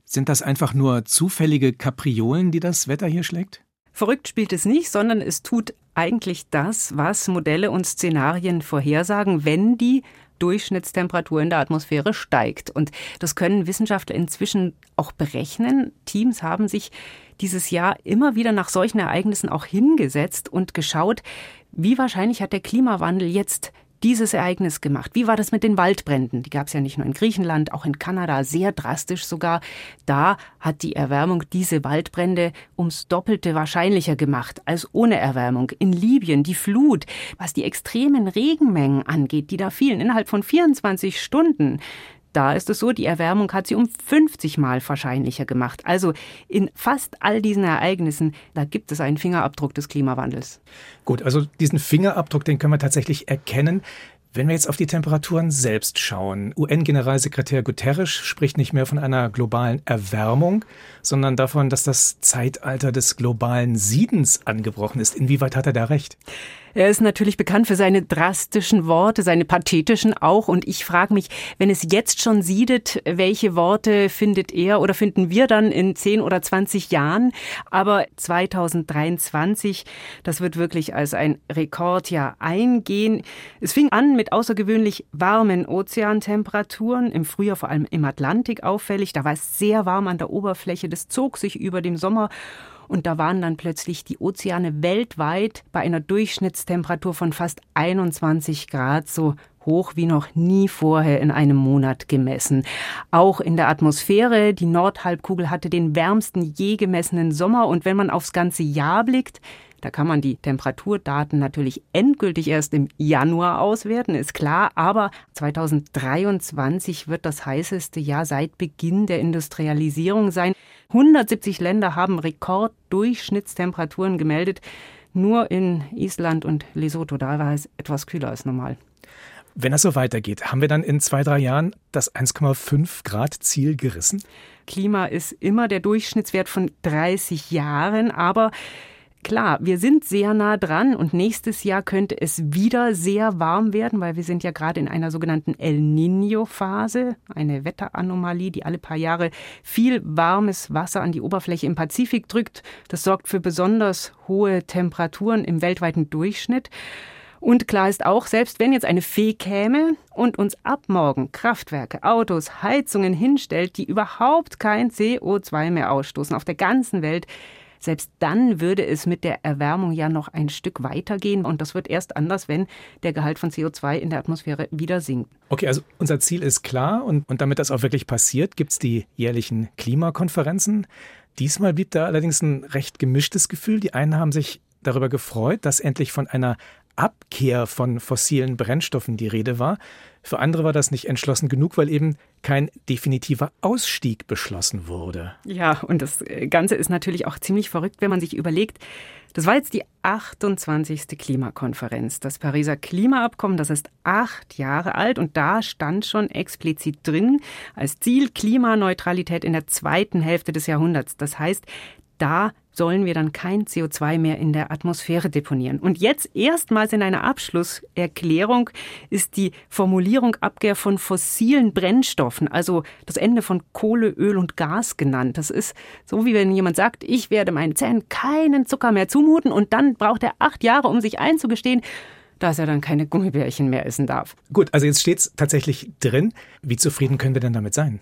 sind das einfach nur zufällige Kapriolen, die das Wetter hier schlägt? Verrückt spielt es nicht, sondern es tut eigentlich das, was Modelle und Szenarien vorhersagen, wenn die Durchschnittstemperatur in der Atmosphäre steigt. Und das können Wissenschaftler inzwischen auch berechnen. Teams haben sich dieses Jahr immer wieder nach solchen Ereignissen auch hingesetzt und geschaut, wie wahrscheinlich hat der Klimawandel jetzt dieses Ereignis gemacht? Wie war das mit den Waldbränden? Die gab es ja nicht nur in Griechenland, auch in Kanada sehr drastisch sogar. Da hat die Erwärmung diese Waldbrände ums Doppelte wahrscheinlicher gemacht als ohne Erwärmung. In Libyen die Flut, was die extremen Regenmengen angeht, die da fielen innerhalb von 24 Stunden. Da ist es so, die Erwärmung hat sie um 50 Mal wahrscheinlicher gemacht. Also in fast all diesen Ereignissen, da gibt es einen Fingerabdruck des Klimawandels. Gut, also diesen Fingerabdruck, den können wir tatsächlich erkennen. Wenn wir jetzt auf die Temperaturen selbst schauen, UN-Generalsekretär Guterres spricht nicht mehr von einer globalen Erwärmung, sondern davon, dass das Zeitalter des globalen Siedens angebrochen ist. Inwieweit hat er da recht? Er ist natürlich bekannt für seine drastischen Worte, seine pathetischen auch. Und ich frage mich, wenn es jetzt schon siedet, welche Worte findet er oder finden wir dann in 10 oder 20 Jahren? Aber 2023, das wird wirklich als ein Rekordjahr eingehen. Es fing an mit außergewöhnlich warmen Ozeantemperaturen, im Frühjahr vor allem im Atlantik auffällig. Da war es sehr warm an der Oberfläche. Das zog sich über dem Sommer und da waren dann plötzlich die Ozeane weltweit bei einer Durchschnittstemperatur von fast 21 Grad, so hoch wie noch nie vorher in einem Monat gemessen. Auch in der Atmosphäre, die Nordhalbkugel hatte den wärmsten je gemessenen Sommer und wenn man aufs ganze Jahr blickt, da kann man die Temperaturdaten natürlich endgültig erst im Januar auswerten, ist klar, aber 2023 wird das heißeste Jahr seit Beginn der Industrialisierung sein. 170 Länder haben Rekorddurchschnittstemperaturen gemeldet. Nur in Island und Lesotho, da war es etwas kühler als normal. Wenn das so weitergeht, haben wir dann in zwei, drei Jahren das 1,5 Grad Ziel gerissen? Klima ist immer der Durchschnittswert von 30 Jahren, aber Klar, wir sind sehr nah dran und nächstes Jahr könnte es wieder sehr warm werden, weil wir sind ja gerade in einer sogenannten El Niño-Phase, eine Wetteranomalie, die alle paar Jahre viel warmes Wasser an die Oberfläche im Pazifik drückt. Das sorgt für besonders hohe Temperaturen im weltweiten Durchschnitt. Und klar ist auch, selbst wenn jetzt eine Fee käme und uns ab morgen Kraftwerke, Autos, Heizungen hinstellt, die überhaupt kein CO2 mehr ausstoßen auf der ganzen Welt, selbst dann würde es mit der Erwärmung ja noch ein Stück weitergehen und das wird erst anders, wenn der Gehalt von CO2 in der Atmosphäre wieder sinkt. Okay, also unser Ziel ist klar und, und damit das auch wirklich passiert, gibt es die jährlichen Klimakonferenzen. Diesmal blieb da allerdings ein recht gemischtes Gefühl. Die einen haben sich darüber gefreut, dass endlich von einer Abkehr von fossilen Brennstoffen die Rede war. Für andere war das nicht entschlossen genug, weil eben kein definitiver Ausstieg beschlossen wurde. Ja, und das Ganze ist natürlich auch ziemlich verrückt, wenn man sich überlegt, das war jetzt die 28. Klimakonferenz. Das Pariser Klimaabkommen, das ist acht Jahre alt und da stand schon explizit drin als Ziel Klimaneutralität in der zweiten Hälfte des Jahrhunderts. Das heißt, da sollen wir dann kein CO2 mehr in der Atmosphäre deponieren. Und jetzt erstmals in einer Abschlusserklärung ist die Formulierung Abkehr von fossilen Brennstoffen, also das Ende von Kohle, Öl und Gas genannt. Das ist so, wie wenn jemand sagt, ich werde meinen Zähnen keinen Zucker mehr zumuten und dann braucht er acht Jahre, um sich einzugestehen, dass er dann keine Gummibärchen mehr essen darf. Gut, also jetzt steht es tatsächlich drin. Wie zufrieden können wir denn damit sein?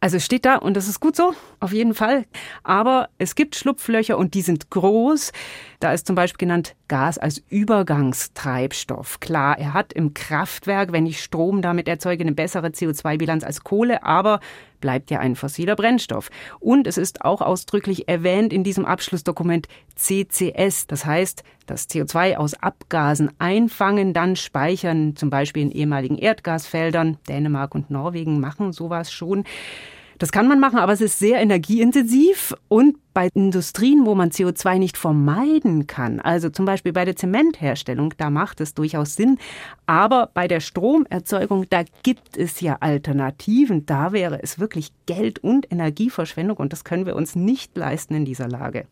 Also es steht da und das ist gut so, auf jeden Fall. Aber es gibt Schlupflöcher und die sind groß. Da ist zum Beispiel genannt Gas als Übergangstreibstoff. Klar, er hat im Kraftwerk, wenn ich Strom damit erzeuge, eine bessere CO2-Bilanz als Kohle, aber bleibt ja ein fossiler Brennstoff. Und es ist auch ausdrücklich erwähnt in diesem Abschlussdokument CCS. Das heißt, das CO2 aus Abgasen einfangen, dann speichern, zum Beispiel in ehemaligen Erdgasfeldern. Dänemark und Norwegen machen sowas schon. Das kann man machen, aber es ist sehr energieintensiv und bei Industrien, wo man CO2 nicht vermeiden kann, also zum Beispiel bei der Zementherstellung, da macht es durchaus Sinn. Aber bei der Stromerzeugung, da gibt es ja Alternativen. Da wäre es wirklich Geld- und Energieverschwendung und das können wir uns nicht leisten in dieser Lage.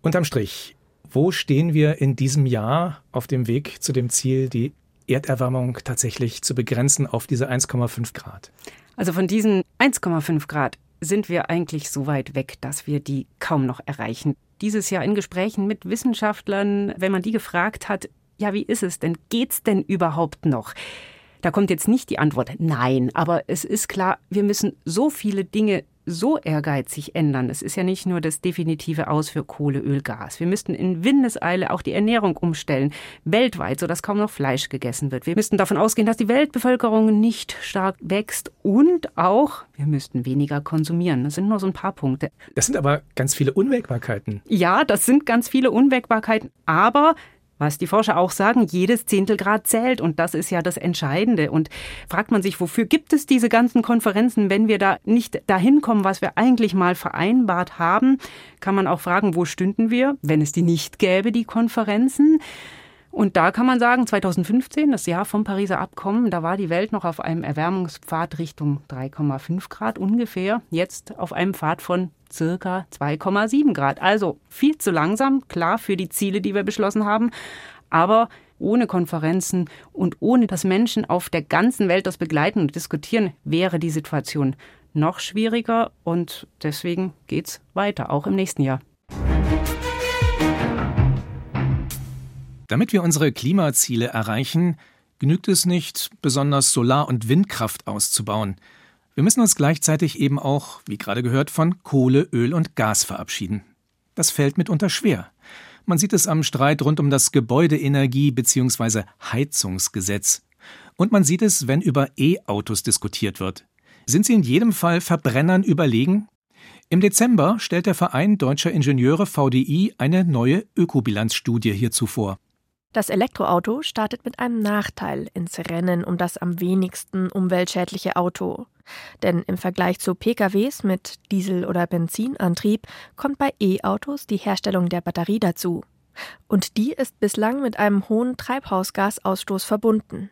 Unterm Strich, wo stehen wir in diesem Jahr auf dem Weg zu dem Ziel, die Erderwärmung tatsächlich zu begrenzen auf diese 1,5 Grad? Also von diesen 1,5 Grad sind wir eigentlich so weit weg, dass wir die kaum noch erreichen. Dieses Jahr in Gesprächen mit Wissenschaftlern, wenn man die gefragt hat, ja, wie ist es denn? Geht's denn überhaupt noch? Da kommt jetzt nicht die Antwort nein, aber es ist klar, wir müssen so viele Dinge so ehrgeizig ändern. Es ist ja nicht nur das definitive Aus für Kohle, Öl, Gas. Wir müssten in Windeseile auch die Ernährung umstellen, weltweit, sodass kaum noch Fleisch gegessen wird. Wir müssten davon ausgehen, dass die Weltbevölkerung nicht stark wächst und auch, wir müssten weniger konsumieren. Das sind nur so ein paar Punkte. Das sind aber ganz viele Unwägbarkeiten. Ja, das sind ganz viele Unwägbarkeiten, aber was die Forscher auch sagen, jedes Zehntelgrad zählt und das ist ja das Entscheidende. Und fragt man sich, wofür gibt es diese ganzen Konferenzen, wenn wir da nicht dahin kommen, was wir eigentlich mal vereinbart haben? Kann man auch fragen, wo stünden wir, wenn es die nicht gäbe, die Konferenzen? Und da kann man sagen, 2015, das Jahr vom Pariser Abkommen, da war die Welt noch auf einem Erwärmungspfad Richtung 3,5 Grad ungefähr, jetzt auf einem Pfad von circa 2,7 Grad. Also viel zu langsam, klar für die Ziele, die wir beschlossen haben, aber ohne Konferenzen und ohne dass Menschen auf der ganzen Welt das begleiten und diskutieren, wäre die Situation noch schwieriger und deswegen geht's weiter, auch im nächsten Jahr. Damit wir unsere Klimaziele erreichen, genügt es nicht, besonders Solar- und Windkraft auszubauen. Wir müssen uns gleichzeitig eben auch, wie gerade gehört, von Kohle, Öl und Gas verabschieden. Das fällt mitunter schwer. Man sieht es am Streit rund um das Gebäudeenergie- bzw. Heizungsgesetz. Und man sieht es, wenn über E-Autos diskutiert wird. Sind sie in jedem Fall Verbrennern überlegen? Im Dezember stellt der Verein Deutscher Ingenieure VDI eine neue Ökobilanzstudie hierzu vor. Das Elektroauto startet mit einem Nachteil ins Rennen um das am wenigsten umweltschädliche Auto. Denn im Vergleich zu PKWs mit Diesel- oder Benzinantrieb kommt bei E-Autos die Herstellung der Batterie dazu. Und die ist bislang mit einem hohen Treibhausgasausstoß verbunden.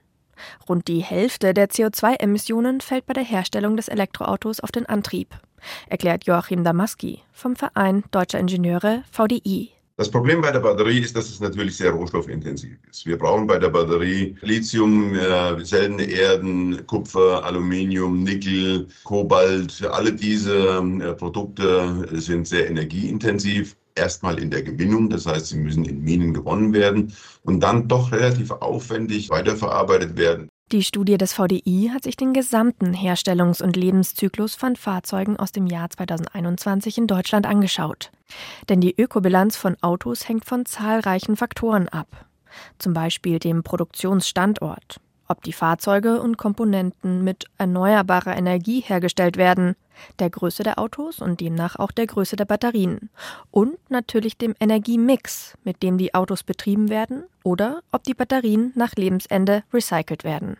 Rund die Hälfte der CO2-Emissionen fällt bei der Herstellung des Elektroautos auf den Antrieb, erklärt Joachim Damaski vom Verein Deutscher Ingenieure VDI. Das Problem bei der Batterie ist, dass es natürlich sehr rohstoffintensiv ist. Wir brauchen bei der Batterie Lithium, äh, seltene Erden, Kupfer, Aluminium, Nickel, Kobalt. Alle diese äh, Produkte sind sehr energieintensiv. Erstmal in der Gewinnung, das heißt, sie müssen in Minen gewonnen werden und dann doch relativ aufwendig weiterverarbeitet werden. Die Studie des VDI hat sich den gesamten Herstellungs- und Lebenszyklus von Fahrzeugen aus dem Jahr 2021 in Deutschland angeschaut. Denn die Ökobilanz von Autos hängt von zahlreichen Faktoren ab. Zum Beispiel dem Produktionsstandort, ob die Fahrzeuge und Komponenten mit erneuerbarer Energie hergestellt werden, der Größe der Autos und demnach auch der Größe der Batterien und natürlich dem Energiemix, mit dem die Autos betrieben werden oder ob die Batterien nach Lebensende recycelt werden.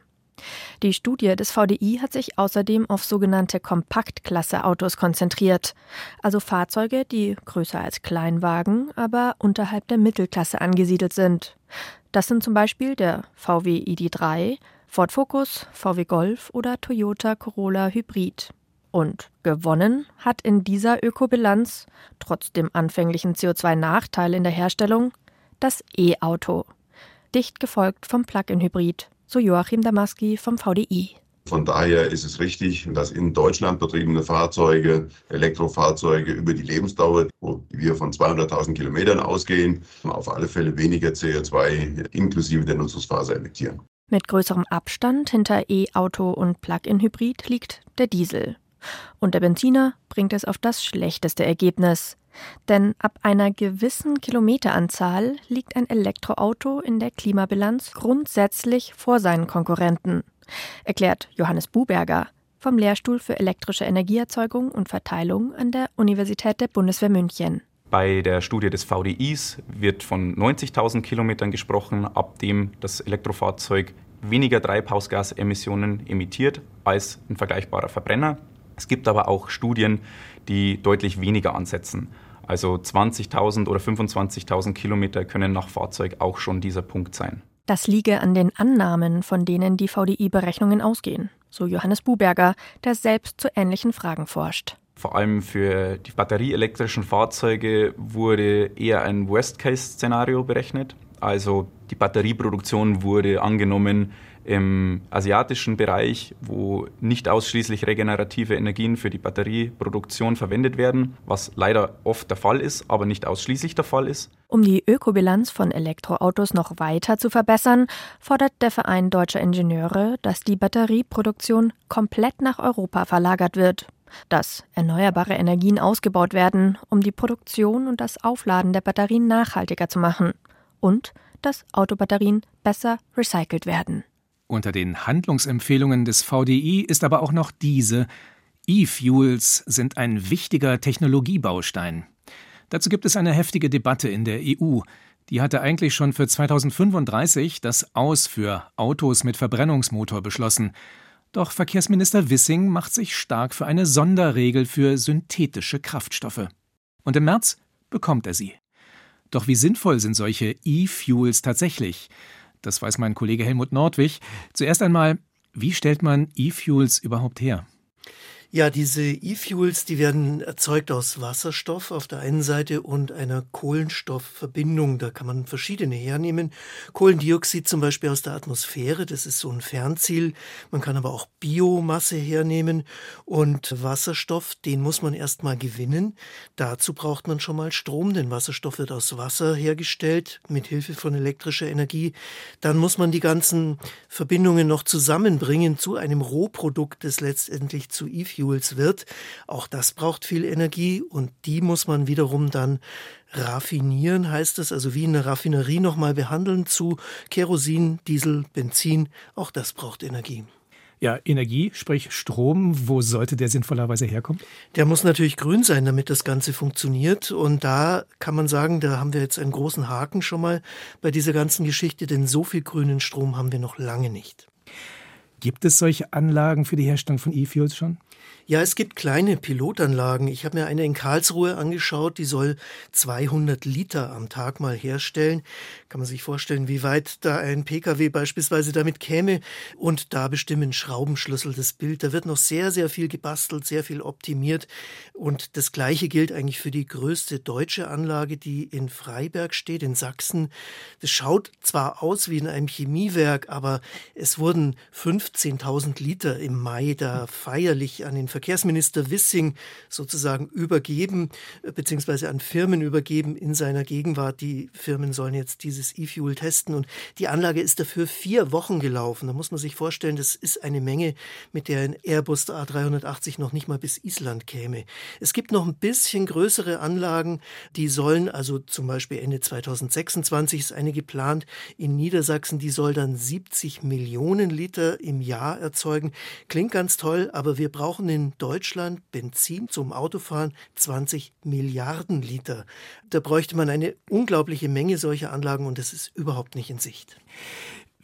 Die Studie des VDI hat sich außerdem auf sogenannte Kompaktklasse-Autos konzentriert, also Fahrzeuge, die größer als Kleinwagen, aber unterhalb der Mittelklasse angesiedelt sind. Das sind zum Beispiel der VW ID3, Ford Focus, VW Golf oder Toyota Corolla Hybrid. Und gewonnen hat in dieser Ökobilanz, trotz dem anfänglichen CO2-Nachteil in der Herstellung, das E-Auto. Dicht gefolgt vom Plug-in-Hybrid, so Joachim Damaski vom VDI. Von daher ist es richtig, dass in Deutschland betriebene Fahrzeuge, Elektrofahrzeuge über die Lebensdauer, wo wir von 200.000 Kilometern ausgehen, auf alle Fälle weniger CO2 inklusive der Nutzungsphase emittieren. Mit größerem Abstand hinter E-Auto und Plug-in-Hybrid liegt der Diesel. Und der Benziner bringt es auf das schlechteste Ergebnis. Denn ab einer gewissen Kilometeranzahl liegt ein Elektroauto in der Klimabilanz grundsätzlich vor seinen Konkurrenten, erklärt Johannes Buberger vom Lehrstuhl für elektrische Energieerzeugung und Verteilung an der Universität der Bundeswehr München. Bei der Studie des VDIs wird von 90.000 Kilometern gesprochen, ab dem das Elektrofahrzeug weniger Treibhausgasemissionen emittiert als ein vergleichbarer Verbrenner. Es gibt aber auch Studien, die deutlich weniger ansetzen. Also 20.000 oder 25.000 Kilometer können nach Fahrzeug auch schon dieser Punkt sein. Das liege an den Annahmen, von denen die VDI-Berechnungen ausgehen, so Johannes Buberger, der selbst zu ähnlichen Fragen forscht. Vor allem für die batterieelektrischen Fahrzeuge wurde eher ein Worst-Case-Szenario berechnet. Also die Batterieproduktion wurde angenommen im asiatischen Bereich, wo nicht ausschließlich regenerative Energien für die Batterieproduktion verwendet werden, was leider oft der Fall ist, aber nicht ausschließlich der Fall ist. Um die Ökobilanz von Elektroautos noch weiter zu verbessern, fordert der Verein deutscher Ingenieure, dass die Batterieproduktion komplett nach Europa verlagert wird dass erneuerbare Energien ausgebaut werden, um die Produktion und das Aufladen der Batterien nachhaltiger zu machen und dass Autobatterien besser recycelt werden. Unter den Handlungsempfehlungen des VDI ist aber auch noch diese E-Fuels sind ein wichtiger Technologiebaustein. Dazu gibt es eine heftige Debatte in der EU. Die hatte eigentlich schon für 2035 das Aus für Autos mit Verbrennungsmotor beschlossen. Doch Verkehrsminister Wissing macht sich stark für eine Sonderregel für synthetische Kraftstoffe. Und im März bekommt er sie. Doch wie sinnvoll sind solche E-Fuels tatsächlich? Das weiß mein Kollege Helmut Nordwig. Zuerst einmal, wie stellt man E-Fuels überhaupt her? Ja, diese E-Fuels, die werden erzeugt aus Wasserstoff auf der einen Seite und einer Kohlenstoffverbindung. Da kann man verschiedene hernehmen. Kohlendioxid zum Beispiel aus der Atmosphäre, das ist so ein Fernziel. Man kann aber auch Biomasse hernehmen und Wasserstoff, den muss man erstmal gewinnen. Dazu braucht man schon mal Strom, denn Wasserstoff wird aus Wasser hergestellt mit Hilfe von elektrischer Energie. Dann muss man die ganzen Verbindungen noch zusammenbringen zu einem Rohprodukt, das letztendlich zu E-Fuels Fuels wird. Auch das braucht viel Energie und die muss man wiederum dann raffinieren, heißt es, also wie in einer Raffinerie nochmal behandeln zu Kerosin, Diesel, Benzin. Auch das braucht Energie. Ja, Energie, sprich Strom, wo sollte der sinnvollerweise herkommen? Der muss natürlich grün sein, damit das Ganze funktioniert. Und da kann man sagen, da haben wir jetzt einen großen Haken schon mal bei dieser ganzen Geschichte, denn so viel grünen Strom haben wir noch lange nicht. Gibt es solche Anlagen für die Herstellung von E-Fuels schon? Ja, es gibt kleine Pilotanlagen. Ich habe mir eine in Karlsruhe angeschaut, die soll 200 Liter am Tag mal herstellen. Kann man sich vorstellen, wie weit da ein Pkw beispielsweise damit käme. Und da bestimmen Schraubenschlüssel das Bild. Da wird noch sehr, sehr viel gebastelt, sehr viel optimiert. Und das Gleiche gilt eigentlich für die größte deutsche Anlage, die in Freiberg steht, in Sachsen. Das schaut zwar aus wie in einem Chemiewerk, aber es wurden 15.000 Liter im Mai da feierlich an den Verkehrsminister Wissing sozusagen übergeben, äh, beziehungsweise an Firmen übergeben in seiner Gegenwart. Die Firmen sollen jetzt dieses E-Fuel testen und die Anlage ist dafür vier Wochen gelaufen. Da muss man sich vorstellen, das ist eine Menge, mit der ein Airbus A380 noch nicht mal bis Island käme. Es gibt noch ein bisschen größere Anlagen, die sollen also zum Beispiel Ende 2026 ist eine geplant in Niedersachsen, die soll dann 70 Millionen Liter im Jahr erzeugen. Klingt ganz toll, aber wir brauchen Deutschland Benzin zum Autofahren 20 Milliarden Liter. Da bräuchte man eine unglaubliche Menge solcher Anlagen und das ist überhaupt nicht in Sicht.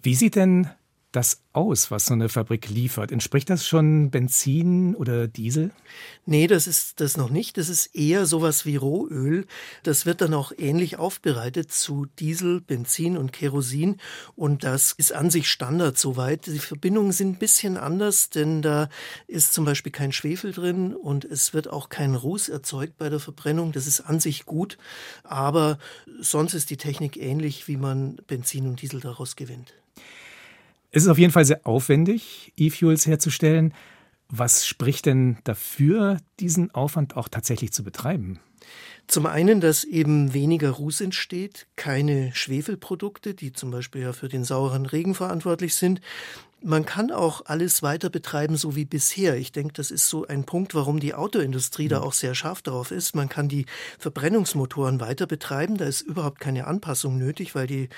Wie sieht denn das aus, was so eine Fabrik liefert? Entspricht das schon Benzin oder Diesel? Nee, das ist das noch nicht. Das ist eher sowas wie Rohöl. Das wird dann auch ähnlich aufbereitet zu Diesel, Benzin und Kerosin. Und das ist an sich Standard soweit. Die Verbindungen sind ein bisschen anders, denn da ist zum Beispiel kein Schwefel drin und es wird auch kein Ruß erzeugt bei der Verbrennung. Das ist an sich gut. Aber sonst ist die Technik ähnlich, wie man Benzin und Diesel daraus gewinnt. Es ist auf jeden Fall sehr aufwendig, E-Fuels herzustellen. Was spricht denn dafür, diesen Aufwand auch tatsächlich zu betreiben? Zum einen, dass eben weniger Ruß entsteht, keine Schwefelprodukte, die zum Beispiel ja für den sauren Regen verantwortlich sind. Man kann auch alles weiter betreiben, so wie bisher. Ich denke, das ist so ein Punkt, warum die Autoindustrie da mhm. auch sehr scharf darauf ist. Man kann die Verbrennungsmotoren weiter betreiben. Da ist überhaupt keine Anpassung nötig, weil die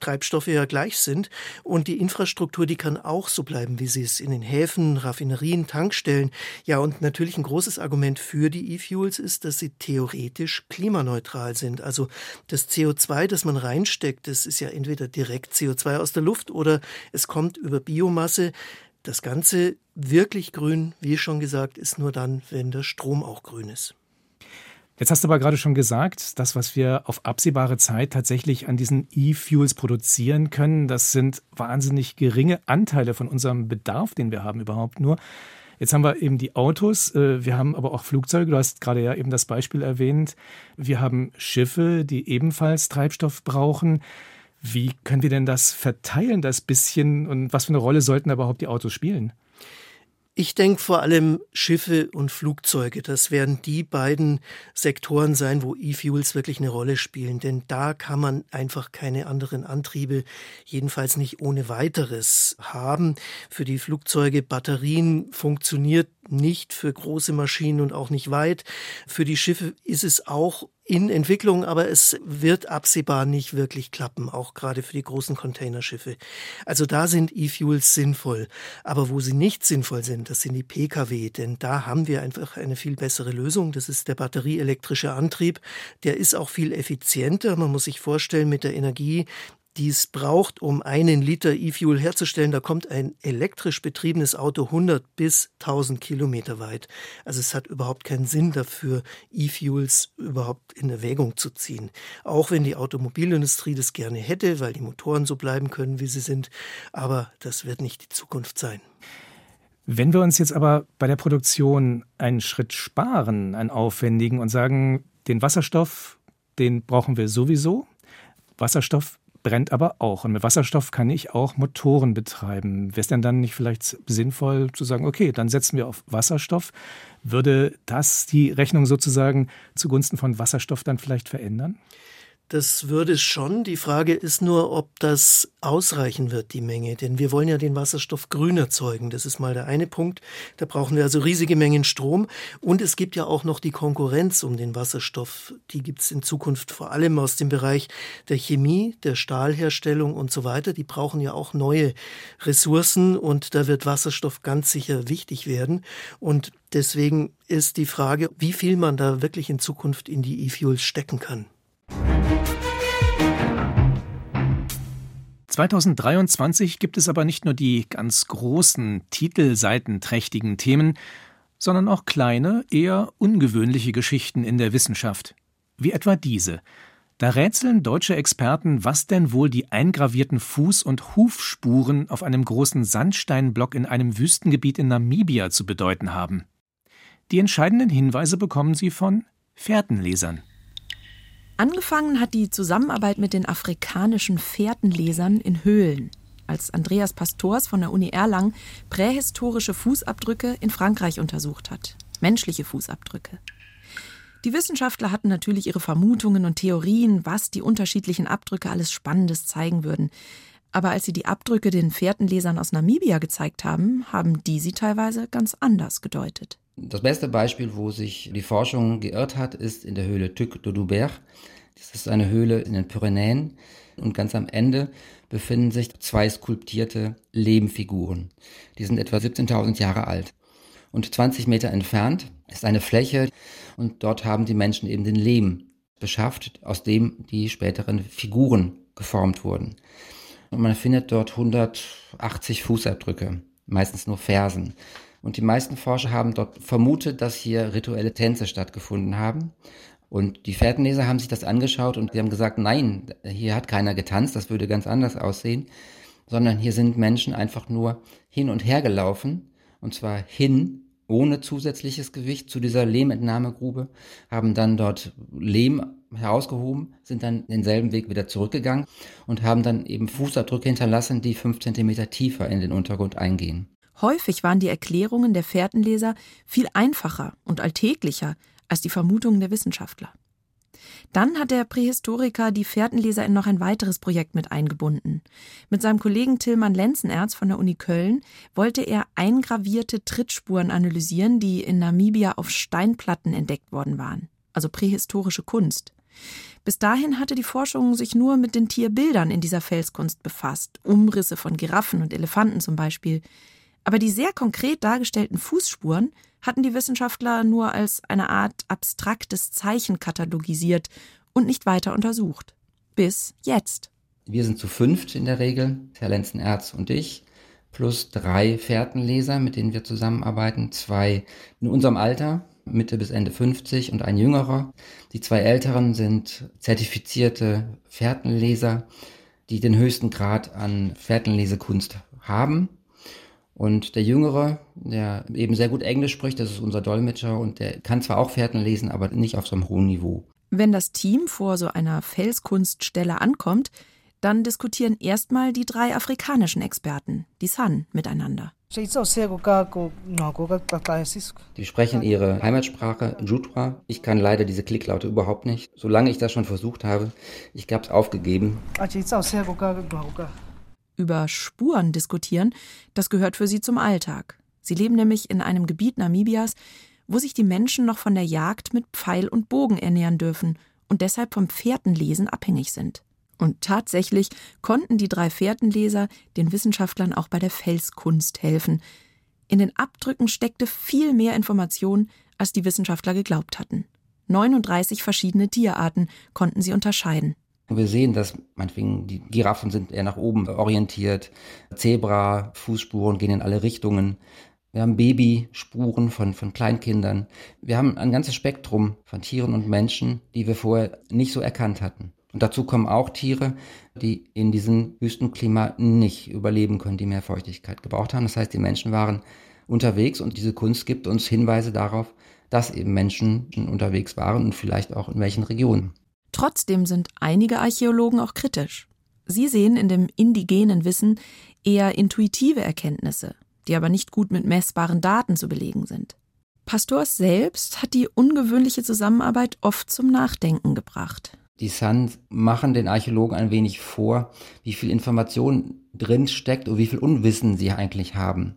Treibstoffe ja gleich sind. Und die Infrastruktur, die kann auch so bleiben, wie sie ist, in den Häfen, Raffinerien, Tankstellen. Ja, und natürlich ein großes Argument für die E-Fuels ist, dass sie theoretisch klimaneutral sind. Also das CO2, das man reinsteckt, das ist ja entweder direkt CO2 aus der Luft oder es kommt über Biomasse. Das Ganze wirklich grün, wie schon gesagt, ist nur dann, wenn der Strom auch grün ist. Jetzt hast du aber gerade schon gesagt, das, was wir auf absehbare Zeit tatsächlich an diesen E-Fuels produzieren können, das sind wahnsinnig geringe Anteile von unserem Bedarf, den wir haben überhaupt nur. Jetzt haben wir eben die Autos, äh, wir haben aber auch Flugzeuge, du hast gerade ja eben das Beispiel erwähnt. Wir haben Schiffe, die ebenfalls Treibstoff brauchen. Wie können wir denn das verteilen, das bisschen, und was für eine Rolle sollten überhaupt die Autos spielen? Ich denke vor allem Schiffe und Flugzeuge. Das werden die beiden Sektoren sein, wo E-Fuels wirklich eine Rolle spielen. Denn da kann man einfach keine anderen Antriebe, jedenfalls nicht ohne weiteres haben. Für die Flugzeuge Batterien funktioniert nicht für große Maschinen und auch nicht weit. Für die Schiffe ist es auch in Entwicklung, aber es wird absehbar nicht wirklich klappen, auch gerade für die großen Containerschiffe. Also da sind E-Fuels sinnvoll. Aber wo sie nicht sinnvoll sind, das sind die Pkw, denn da haben wir einfach eine viel bessere Lösung. Das ist der batterieelektrische Antrieb. Der ist auch viel effizienter. Man muss sich vorstellen, mit der Energie, die es braucht, um einen Liter E-Fuel herzustellen, da kommt ein elektrisch betriebenes Auto 100 bis 1000 Kilometer weit. Also es hat überhaupt keinen Sinn dafür, E-Fuels überhaupt in Erwägung zu ziehen. Auch wenn die Automobilindustrie das gerne hätte, weil die Motoren so bleiben können, wie sie sind. Aber das wird nicht die Zukunft sein. Wenn wir uns jetzt aber bei der Produktion einen Schritt sparen, einen aufwendigen und sagen, den Wasserstoff, den brauchen wir sowieso. Wasserstoff brennt aber auch. Und mit Wasserstoff kann ich auch Motoren betreiben. Wäre es denn dann nicht vielleicht sinnvoll zu sagen, okay, dann setzen wir auf Wasserstoff? Würde das die Rechnung sozusagen zugunsten von Wasserstoff dann vielleicht verändern? Das würde es schon. Die Frage ist nur, ob das ausreichen wird, die Menge. Denn wir wollen ja den Wasserstoff grün erzeugen. Das ist mal der eine Punkt. Da brauchen wir also riesige Mengen Strom. Und es gibt ja auch noch die Konkurrenz um den Wasserstoff. Die gibt es in Zukunft vor allem aus dem Bereich der Chemie, der Stahlherstellung und so weiter. Die brauchen ja auch neue Ressourcen. Und da wird Wasserstoff ganz sicher wichtig werden. Und deswegen ist die Frage, wie viel man da wirklich in Zukunft in die E-Fuels stecken kann. 2023 gibt es aber nicht nur die ganz großen, titelseitenträchtigen Themen, sondern auch kleine, eher ungewöhnliche Geschichten in der Wissenschaft. Wie etwa diese. Da rätseln deutsche Experten, was denn wohl die eingravierten Fuß- und Hufspuren auf einem großen Sandsteinblock in einem Wüstengebiet in Namibia zu bedeuten haben. Die entscheidenden Hinweise bekommen sie von Fährtenlesern. Angefangen hat die Zusammenarbeit mit den afrikanischen Fährtenlesern in Höhlen, als Andreas Pastors von der Uni Erlangen prähistorische Fußabdrücke in Frankreich untersucht hat. Menschliche Fußabdrücke. Die Wissenschaftler hatten natürlich ihre Vermutungen und Theorien, was die unterschiedlichen Abdrücke alles Spannendes zeigen würden. Aber als sie die Abdrücke den Fährtenlesern aus Namibia gezeigt haben, haben die sie teilweise ganz anders gedeutet. Das beste Beispiel, wo sich die Forschung geirrt hat, ist in der Höhle Tuc de Doubert. Das ist eine Höhle in den Pyrenäen und ganz am Ende befinden sich zwei skulptierte Lehmfiguren. Die sind etwa 17.000 Jahre alt. Und 20 Meter entfernt ist eine Fläche und dort haben die Menschen eben den Lehm beschafft, aus dem die späteren Figuren geformt wurden. Und man findet dort 180 Fußabdrücke, meistens nur Fersen. Und die meisten Forscher haben dort vermutet, dass hier rituelle Tänze stattgefunden haben. Und die Fährtenleser haben sich das angeschaut und sie haben gesagt, nein, hier hat keiner getanzt, das würde ganz anders aussehen, sondern hier sind Menschen einfach nur hin und her gelaufen, und zwar hin ohne zusätzliches Gewicht zu dieser Lehmentnahmegrube, haben dann dort Lehm herausgehoben, sind dann denselben Weg wieder zurückgegangen und haben dann eben Fußabdrücke hinterlassen, die fünf Zentimeter tiefer in den Untergrund eingehen. Häufig waren die Erklärungen der Fährtenleser viel einfacher und alltäglicher als die Vermutungen der Wissenschaftler. Dann hat der Prähistoriker die Fährtenleser in noch ein weiteres Projekt mit eingebunden. Mit seinem Kollegen Tillmann Lenzenerz von der Uni Köln wollte er eingravierte Trittspuren analysieren, die in Namibia auf Steinplatten entdeckt worden waren, also prähistorische Kunst. Bis dahin hatte die Forschung sich nur mit den Tierbildern in dieser Felskunst befasst, Umrisse von Giraffen und Elefanten zum Beispiel. Aber die sehr konkret dargestellten Fußspuren hatten die Wissenschaftler nur als eine Art abstraktes Zeichen katalogisiert und nicht weiter untersucht. Bis jetzt. Wir sind zu fünft in der Regel, Herr Lenzenerz und ich, plus drei Fährtenleser, mit denen wir zusammenarbeiten, zwei in unserem Alter, Mitte bis Ende 50 und ein jüngerer. Die zwei älteren sind zertifizierte Fährtenleser, die den höchsten Grad an Fährtenlesekunst haben. Und der Jüngere, der eben sehr gut Englisch spricht, das ist unser Dolmetscher und der kann zwar auch Fährten lesen, aber nicht auf so einem hohen Niveau. Wenn das Team vor so einer Felskunststelle ankommt, dann diskutieren erstmal die drei afrikanischen Experten, die San, miteinander. Die sprechen ihre Heimatsprache, Jutwa. Ich kann leider diese Klicklaute überhaupt nicht. Solange ich das schon versucht habe, ich habe es aufgegeben. Über Spuren diskutieren, das gehört für sie zum Alltag. Sie leben nämlich in einem Gebiet Namibias, wo sich die Menschen noch von der Jagd mit Pfeil und Bogen ernähren dürfen und deshalb vom Fährtenlesen abhängig sind. Und tatsächlich konnten die drei Fährtenleser den Wissenschaftlern auch bei der Felskunst helfen. In den Abdrücken steckte viel mehr Information, als die Wissenschaftler geglaubt hatten. 39 verschiedene Tierarten konnten sie unterscheiden. Wir sehen, dass meinetwegen die Giraffen sind eher nach oben orientiert, Zebra, Fußspuren gehen in alle Richtungen. Wir haben Babyspuren von, von Kleinkindern. Wir haben ein ganzes Spektrum von Tieren und Menschen, die wir vorher nicht so erkannt hatten. Und dazu kommen auch Tiere, die in diesen Wüstenklimaten nicht überleben können, die mehr Feuchtigkeit gebraucht haben. Das heißt, die Menschen waren unterwegs und diese Kunst gibt uns Hinweise darauf, dass eben Menschen unterwegs waren und vielleicht auch in welchen Regionen. Trotzdem sind einige Archäologen auch kritisch. Sie sehen in dem indigenen Wissen eher intuitive Erkenntnisse, die aber nicht gut mit messbaren Daten zu belegen sind. Pastors selbst hat die ungewöhnliche Zusammenarbeit oft zum Nachdenken gebracht. Die Sun machen den Archäologen ein wenig vor, wie viel Information drin steckt und wie viel Unwissen sie eigentlich haben.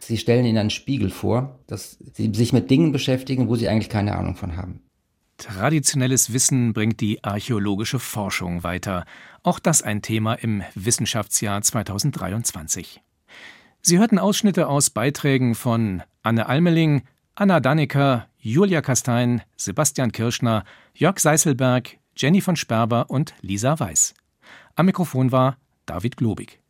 Sie stellen ihnen einen Spiegel vor, dass sie sich mit Dingen beschäftigen, wo sie eigentlich keine Ahnung von haben. Traditionelles Wissen bringt die archäologische Forschung weiter. Auch das ein Thema im Wissenschaftsjahr 2023. Sie hörten Ausschnitte aus Beiträgen von Anne Almeling, Anna Dannecker, Julia Kastein, Sebastian Kirschner, Jörg Seißelberg, Jenny von Sperber und Lisa Weiß. Am Mikrofon war David Globig.